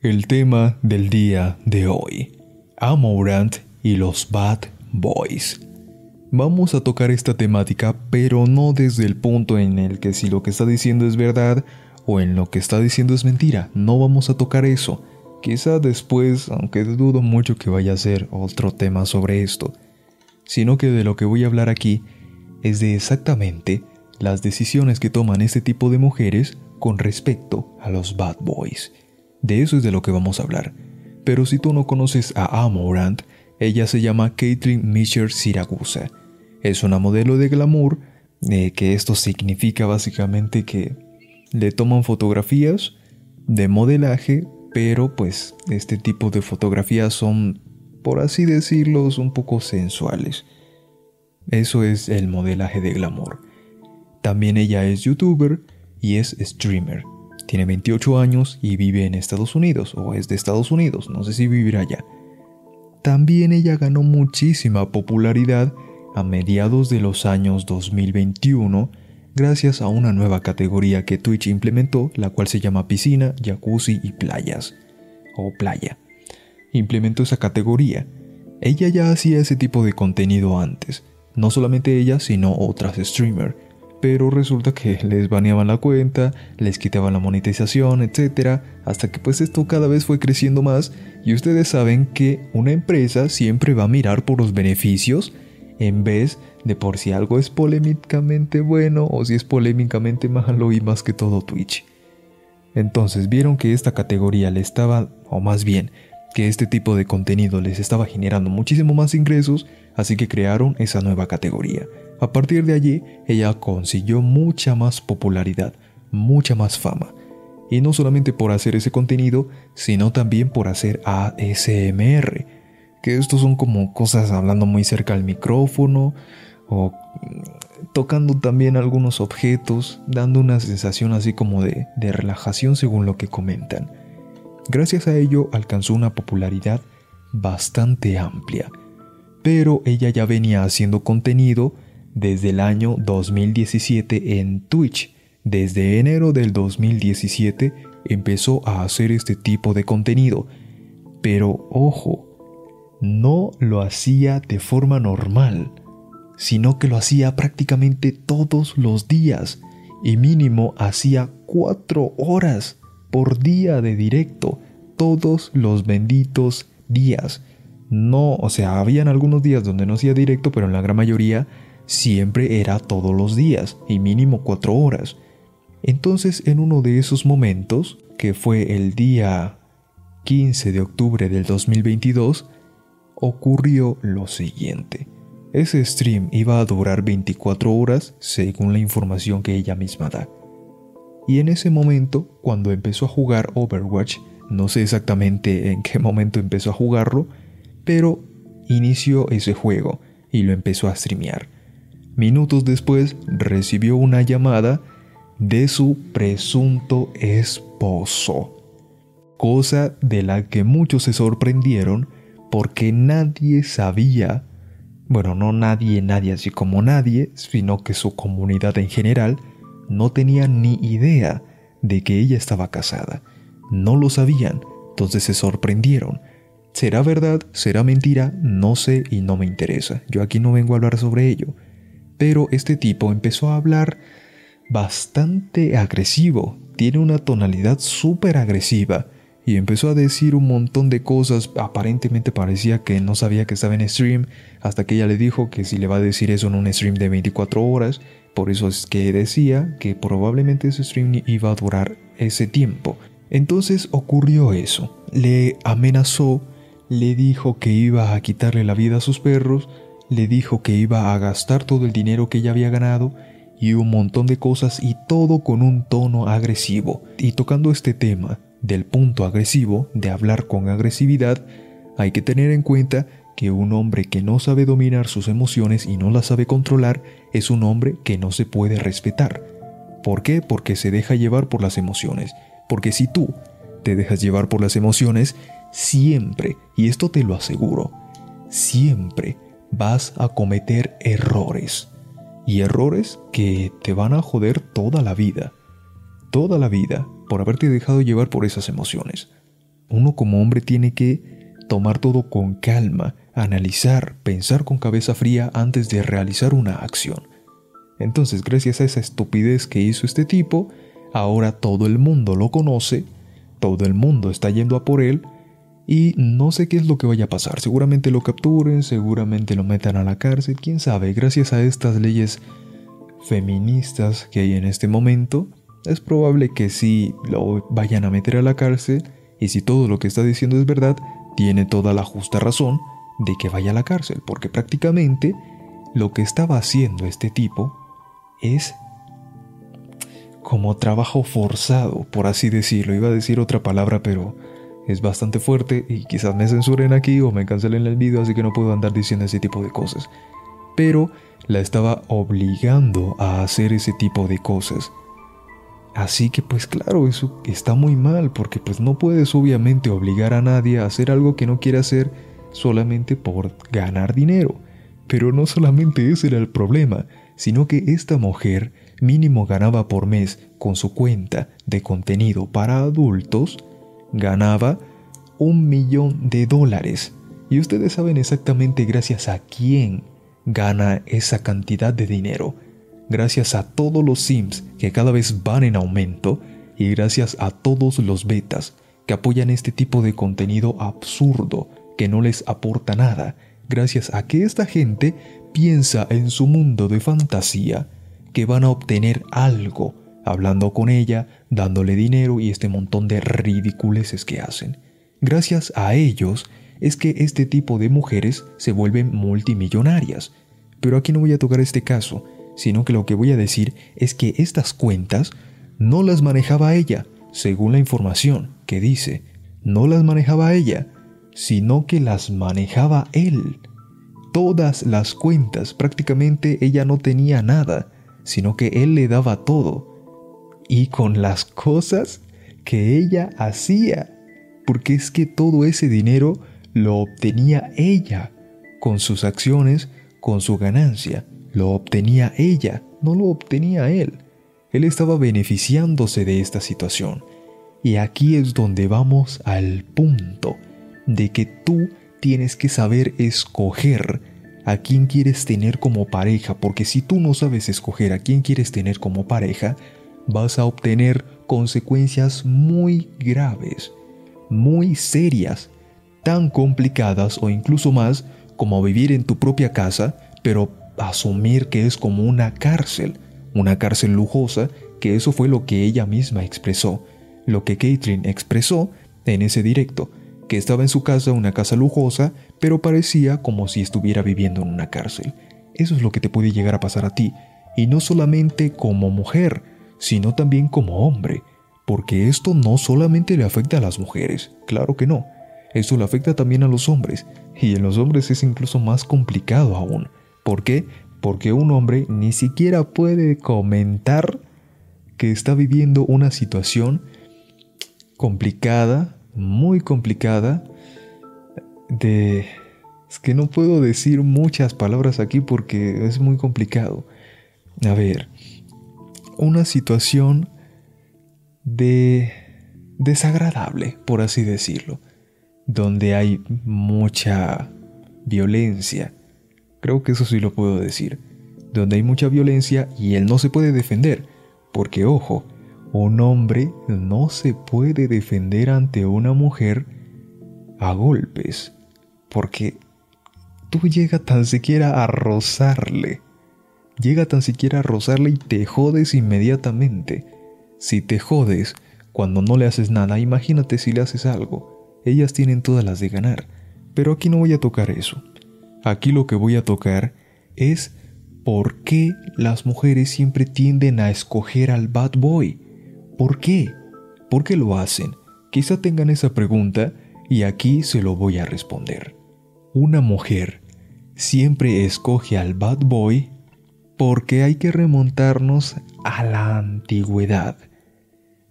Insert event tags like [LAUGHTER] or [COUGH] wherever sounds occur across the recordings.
El tema del día de hoy. Amorant y los Bad Boys. Vamos a tocar esta temática, pero no desde el punto en el que si lo que está diciendo es verdad o en lo que está diciendo es mentira. No vamos a tocar eso. Quizá después, aunque dudo mucho que vaya a ser otro tema sobre esto, sino que de lo que voy a hablar aquí es de exactamente las decisiones que toman este tipo de mujeres con respecto a los bad boys. De eso es de lo que vamos a hablar. Pero si tú no conoces a Amorant, ella se llama Caitlin Misher Siragusa. Es una modelo de glamour, eh, que esto significa básicamente que le toman fotografías de modelaje, pero pues este tipo de fotografías son, por así decirlo, un poco sensuales. Eso es el modelaje de glamour. También ella es youtuber y es streamer. Tiene 28 años y vive en Estados Unidos, o es de Estados Unidos, no sé si vivirá allá. También ella ganó muchísima popularidad a mediados de los años 2021 gracias a una nueva categoría que Twitch implementó, la cual se llama piscina, jacuzzi y playas, o playa. Implementó esa categoría. Ella ya hacía ese tipo de contenido antes, no solamente ella, sino otras streamers pero resulta que [LAUGHS] les baneaban la cuenta, les quitaban la monetización, etc. Hasta que pues esto cada vez fue creciendo más y ustedes saben que una empresa siempre va a mirar por los beneficios en vez de por si algo es polémicamente bueno o si es polémicamente [LAUGHS] malo y más que todo Twitch. Entonces vieron que esta categoría le estaba, o más bien, que este tipo de contenido les estaba generando muchísimo más ingresos, así que crearon esa nueva categoría. A partir de allí, ella consiguió mucha más popularidad, mucha más fama. Y no solamente por hacer ese contenido, sino también por hacer ASMR, que estos son como cosas hablando muy cerca al micrófono o tocando también algunos objetos, dando una sensación así como de, de relajación según lo que comentan. Gracias a ello alcanzó una popularidad bastante amplia, pero ella ya venía haciendo contenido desde el año 2017 en Twitch. Desde enero del 2017 empezó a hacer este tipo de contenido. Pero ojo, no lo hacía de forma normal, sino que lo hacía prácticamente todos los días y mínimo hacía cuatro horas por día de directo, todos los benditos días. No, o sea, habían algunos días donde no hacía directo, pero en la gran mayoría siempre era todos los días y mínimo cuatro horas. Entonces en uno de esos momentos, que fue el día 15 de octubre del 2022, ocurrió lo siguiente. Ese stream iba a durar 24 horas según la información que ella misma da. Y en ese momento, cuando empezó a jugar Overwatch, no sé exactamente en qué momento empezó a jugarlo, pero inició ese juego y lo empezó a streamear. Minutos después recibió una llamada de su presunto esposo, cosa de la que muchos se sorprendieron porque nadie sabía, bueno, no nadie, nadie así como nadie, sino que su comunidad en general no tenía ni idea de que ella estaba casada. No lo sabían, entonces se sorprendieron. ¿Será verdad? ¿Será mentira? No sé y no me interesa. Yo aquí no vengo a hablar sobre ello. Pero este tipo empezó a hablar bastante agresivo, tiene una tonalidad súper agresiva y empezó a decir un montón de cosas, aparentemente parecía que no sabía que estaba en stream, hasta que ella le dijo que si le va a decir eso en un stream de 24 horas, por eso es que decía que probablemente ese stream iba a durar ese tiempo. Entonces ocurrió eso, le amenazó, le dijo que iba a quitarle la vida a sus perros, le dijo que iba a gastar todo el dinero que ella había ganado y un montón de cosas y todo con un tono agresivo. Y tocando este tema del punto agresivo, de hablar con agresividad, hay que tener en cuenta que un hombre que no sabe dominar sus emociones y no las sabe controlar es un hombre que no se puede respetar. ¿Por qué? Porque se deja llevar por las emociones. Porque si tú te dejas llevar por las emociones, siempre, y esto te lo aseguro, siempre vas a cometer errores. Y errores que te van a joder toda la vida. Toda la vida por haberte dejado llevar por esas emociones. Uno como hombre tiene que tomar todo con calma, analizar, pensar con cabeza fría antes de realizar una acción. Entonces, gracias a esa estupidez que hizo este tipo, ahora todo el mundo lo conoce, todo el mundo está yendo a por él, y no sé qué es lo que vaya a pasar. Seguramente lo capturen, seguramente lo metan a la cárcel, quién sabe. Gracias a estas leyes feministas que hay en este momento, es probable que sí lo vayan a meter a la cárcel y si todo lo que está diciendo es verdad, tiene toda la justa razón de que vaya a la cárcel, porque prácticamente lo que estaba haciendo este tipo es como trabajo forzado, por así decirlo. Iba a decir otra palabra, pero es bastante fuerte y quizás me censuren aquí o me cancelen el vídeo, así que no puedo andar diciendo ese tipo de cosas. Pero la estaba obligando a hacer ese tipo de cosas. Así que pues claro, eso está muy mal porque pues no puedes obviamente obligar a nadie a hacer algo que no quiere hacer solamente por ganar dinero. Pero no solamente ese era el problema, sino que esta mujer mínimo ganaba por mes con su cuenta de contenido para adultos ganaba un millón de dólares. Y ustedes saben exactamente gracias a quién gana esa cantidad de dinero. Gracias a todos los sims que cada vez van en aumento y gracias a todos los betas que apoyan este tipo de contenido absurdo que no les aporta nada. Gracias a que esta gente piensa en su mundo de fantasía que van a obtener algo hablando con ella, dándole dinero y este montón de ridiculeces que hacen. Gracias a ellos es que este tipo de mujeres se vuelven multimillonarias. Pero aquí no voy a tocar este caso, sino que lo que voy a decir es que estas cuentas no las manejaba ella, según la información que dice, no las manejaba ella, sino que las manejaba él. Todas las cuentas, prácticamente ella no tenía nada, sino que él le daba todo. Y con las cosas que ella hacía, porque es que todo ese dinero lo obtenía ella, con sus acciones, con su ganancia, lo obtenía ella, no lo obtenía él. Él estaba beneficiándose de esta situación. Y aquí es donde vamos al punto de que tú tienes que saber escoger a quién quieres tener como pareja, porque si tú no sabes escoger a quién quieres tener como pareja, vas a obtener consecuencias muy graves, muy serias, tan complicadas o incluso más como vivir en tu propia casa, pero asumir que es como una cárcel, una cárcel lujosa, que eso fue lo que ella misma expresó, lo que Caitlin expresó en ese directo, que estaba en su casa, una casa lujosa, pero parecía como si estuviera viviendo en una cárcel. Eso es lo que te puede llegar a pasar a ti, y no solamente como mujer, sino también como hombre, porque esto no solamente le afecta a las mujeres, claro que no, esto le afecta también a los hombres, y en los hombres es incluso más complicado aún. ¿Por qué? Porque un hombre ni siquiera puede comentar que está viviendo una situación complicada, muy complicada, de... Es que no puedo decir muchas palabras aquí porque es muy complicado. A ver, una situación de desagradable, por así decirlo, donde hay mucha violencia. Creo que eso sí lo puedo decir. Donde hay mucha violencia y él no se puede defender. Porque ojo, un hombre no se puede defender ante una mujer a golpes. Porque tú llegas tan siquiera a rozarle llega tan siquiera a rozarle y te jodes inmediatamente. Si te jodes cuando no le haces nada, imagínate si le haces algo. Ellas tienen todas las de ganar. Pero aquí no voy a tocar eso. Aquí lo que voy a tocar es por qué las mujeres siempre tienden a escoger al bad boy. ¿Por qué? ¿Por qué lo hacen? Quizá tengan esa pregunta y aquí se lo voy a responder. Una mujer siempre escoge al bad boy porque hay que remontarnos a la antigüedad.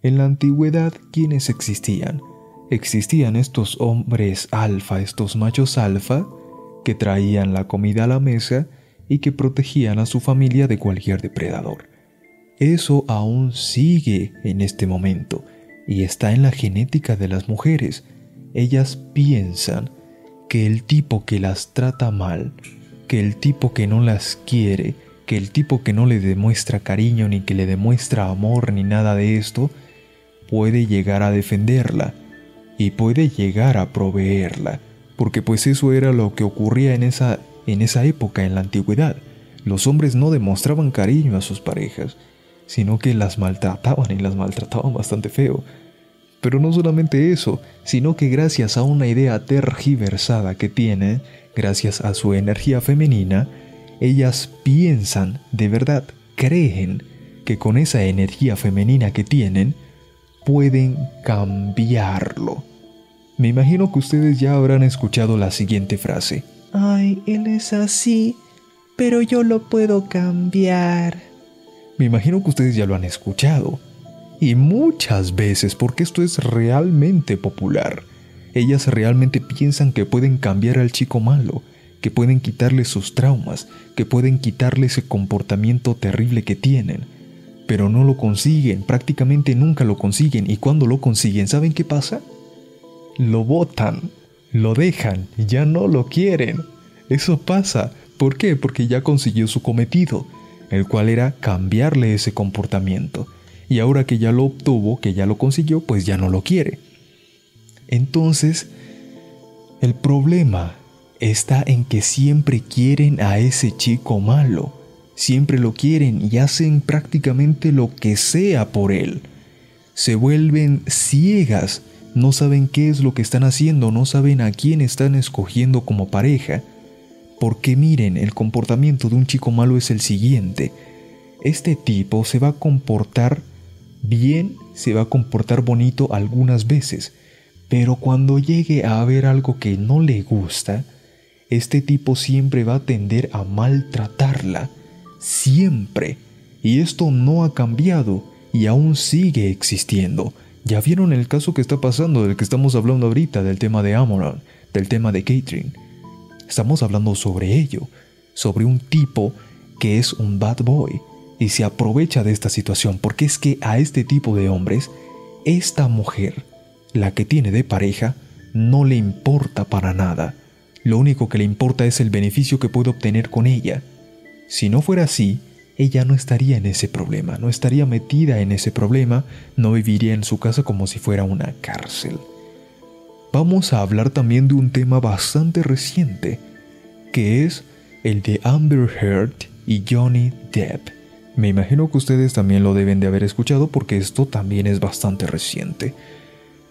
En la antigüedad, ¿quiénes existían? Existían estos hombres alfa, estos machos alfa, que traían la comida a la mesa y que protegían a su familia de cualquier depredador. Eso aún sigue en este momento y está en la genética de las mujeres. ellas piensan que el tipo que las trata mal, que el tipo que no las quiere, que el tipo que no le demuestra cariño ni que le demuestra amor ni nada de esto, puede llegar a defenderla y puede llegar a proveerla, porque pues eso era lo que ocurría en esa, en esa época, en la antigüedad. Los hombres no demostraban cariño a sus parejas, sino que las maltrataban y las maltrataban bastante feo. Pero no solamente eso, sino que gracias a una idea tergiversada que tiene, gracias a su energía femenina, ellas piensan, de verdad, creen que con esa energía femenina que tienen, pueden cambiarlo. Me imagino que ustedes ya habrán escuchado la siguiente frase. Ay, él es así, pero yo lo puedo cambiar. Me imagino que ustedes ya lo han escuchado. Y muchas veces, porque esto es realmente popular. Ellas realmente piensan que pueden cambiar al chico malo, que pueden quitarle sus traumas, que pueden quitarle ese comportamiento terrible que tienen. Pero no lo consiguen, prácticamente nunca lo consiguen. Y cuando lo consiguen, ¿saben qué pasa? Lo botan, lo dejan, ya no lo quieren. Eso pasa. ¿Por qué? Porque ya consiguió su cometido, el cual era cambiarle ese comportamiento y ahora que ya lo obtuvo, que ya lo consiguió, pues ya no lo quiere. Entonces, el problema está en que siempre quieren a ese chico malo, siempre lo quieren y hacen prácticamente lo que sea por él. Se vuelven ciegas, no saben qué es lo que están haciendo, no saben a quién están escogiendo como pareja. Porque miren, el comportamiento de un chico malo es el siguiente. Este tipo se va a comportar bien, se va a comportar bonito algunas veces, pero cuando llegue a haber algo que no le gusta, este tipo siempre va a tender a maltratarla, siempre. Y esto no ha cambiado y aún sigue existiendo. Ya vieron el caso que está pasando del que estamos hablando ahorita, del tema de Amoron, del tema de Catherine. Estamos hablando sobre ello, sobre un tipo que es un bad boy, y se aprovecha de esta situación porque es que a este tipo de hombres, esta mujer, la que tiene de pareja, no le importa para nada. Lo único que le importa es el beneficio que puede obtener con ella. Si no fuera así, ella no estaría en ese problema, no estaría metida en ese problema, no viviría en su casa como si fuera una cárcel. Vamos a hablar también de un tema bastante reciente, que es el de Amber Heard y Johnny Depp. Me imagino que ustedes también lo deben de haber escuchado porque esto también es bastante reciente.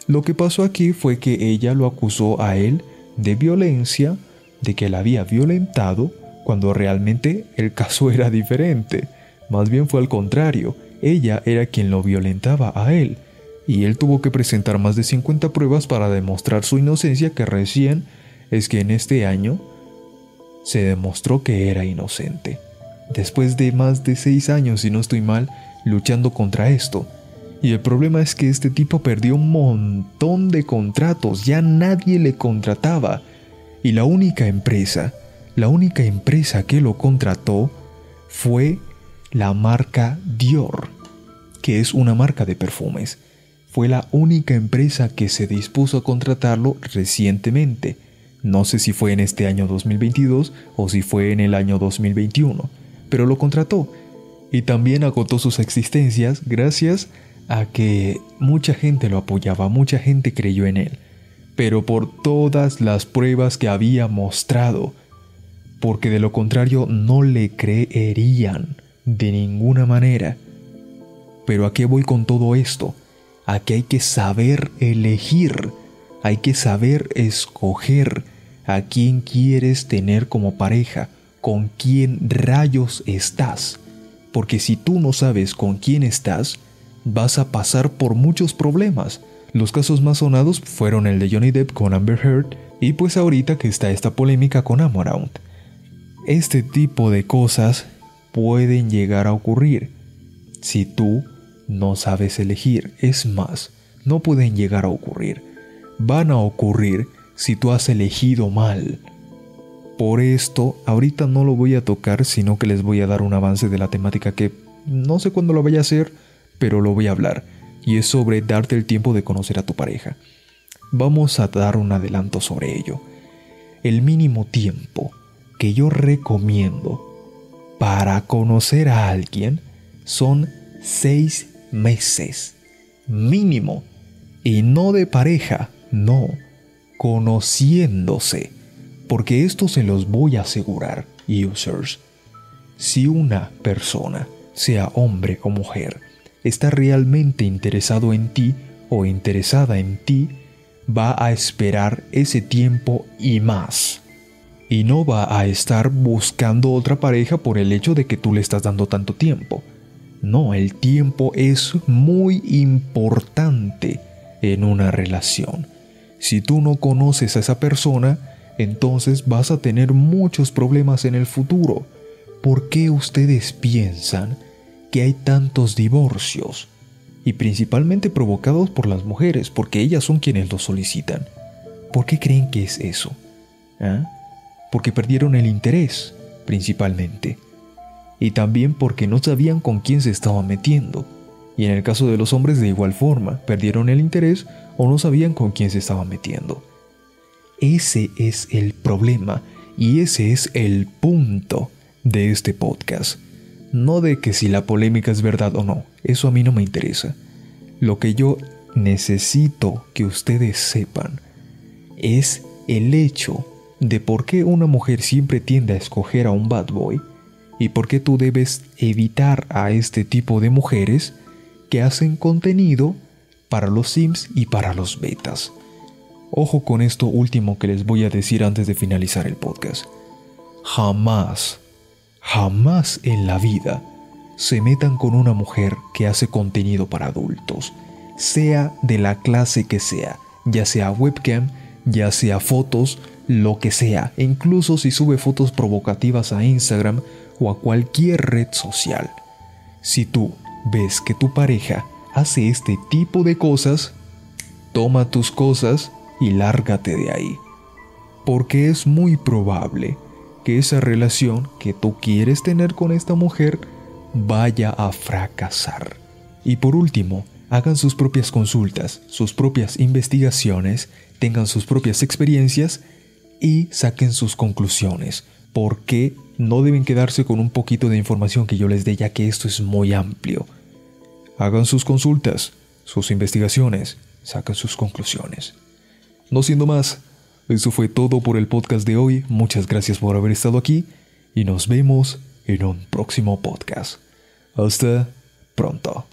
Lo que pasó aquí fue que ella lo acusó a él de violencia, de que la había violentado, cuando realmente el caso [LAUGHS] era diferente. Más bien fue al contrario, ella era quien lo violentaba a él, y él tuvo que presentar más de 50 pruebas para demostrar su inocencia que recién es que en este año se demostró que era inocente después de más de seis años, si no estoy mal, luchando contra esto. Y el problema es que este tipo perdió un montón de contratos, ya nadie le contrataba. Y la única empresa, la única empresa que lo contrató fue la marca Dior, que es una marca de perfumes. Fue la única empresa que se dispuso a contratarlo recientemente. No sé si fue en este año 2022 o si fue en el año 2021 pero lo contrató y también agotó sus existencias gracias a que mucha gente lo apoyaba, mucha gente creyó en él, pero por todas las pruebas que había mostrado, porque de lo contrario no le creerían de ninguna manera. Pero ¿a qué voy con todo esto? A que hay que saber elegir, hay que saber escoger a quién quieres tener como pareja, con quién rayos estás. Porque si tú no sabes con quién estás, vas a pasar por muchos problemas. Los casos más sonados fueron el de Johnny Depp con Amber Heard y pues ahorita que está esta polémica con Amorant. Este tipo de cosas pueden llegar a ocurrir si tú no sabes elegir. Es más, no pueden llegar a ocurrir. Van a ocurrir si tú has elegido mal. Por esto, ahorita no lo voy a tocar, sino que les voy a dar un avance de la temática que no sé cuándo lo vaya a hacer, pero lo voy a hablar. Y es sobre darte el tiempo de conocer a tu pareja. vamos a dar un adelanto sobre ello. El mínimo tiempo que yo recomiendo para conocer a alguien son seis meses. Mínimo. Y no de pareja, no. Conociéndose. Porque esto se los voy a asegurar, users. Si una persona, sea hombre o mujer, está realmente interesado en ti o interesada en ti, va a esperar ese tiempo y más. Y no va a estar buscando otra pareja por el hecho de que tú le estás dando tanto tiempo. No, el tiempo es muy importante en una relación. Si tú no conoces a esa persona, entonces vas a tener muchos problemas en el futuro. ¿Por qué ustedes piensan que hay tantos divorcios? Y principalmente provocados por las mujeres, porque ellas son quienes los solicitan. ¿Por qué creen que es eso? ¿Ah? Porque perdieron el interés, principalmente. Y también porque no sabían con quién se estaban metiendo. Y en el caso de los hombres de igual forma, perdieron el interés o no sabían con quién se estaban metiendo. Ese es el problema y ese es el punto de este podcast. No de que si la polémica es verdad o no, eso a mí no me interesa. Lo que yo necesito que ustedes sepan es el hecho de por qué una mujer siempre tiende a escoger a un bad boy y por qué tú debes evitar a este tipo de mujeres que hacen contenido para los sims y para los betas. Ojo con esto último que les voy a decir antes de finalizar el podcast. Jamás, jamás en la vida se metan con una mujer que hace contenido para adultos, sea de la clase que sea, ya sea webcam, ya sea fotos, lo que sea, incluso si sube fotos provocativas a Instagram o a cualquier red social. Si tú ves que tu pareja hace este tipo de cosas, toma tus cosas y lárgate de ahí. Porque es muy probable que esa relación que tú quieres tener con esta mujer vaya a fracasar. Y por último, hagan sus propias consultas, sus propias investigaciones, tengan sus propias experiencias y saquen sus conclusiones. Porque no deben quedarse con un poquito de información que yo les dé ya que esto es muy amplio. Hagan sus consultas, sus investigaciones, saquen sus conclusiones. No siendo más, eso fue todo por el podcast de hoy. Muchas gracias por haber estado aquí y nos vemos en un próximo podcast. Hasta pronto.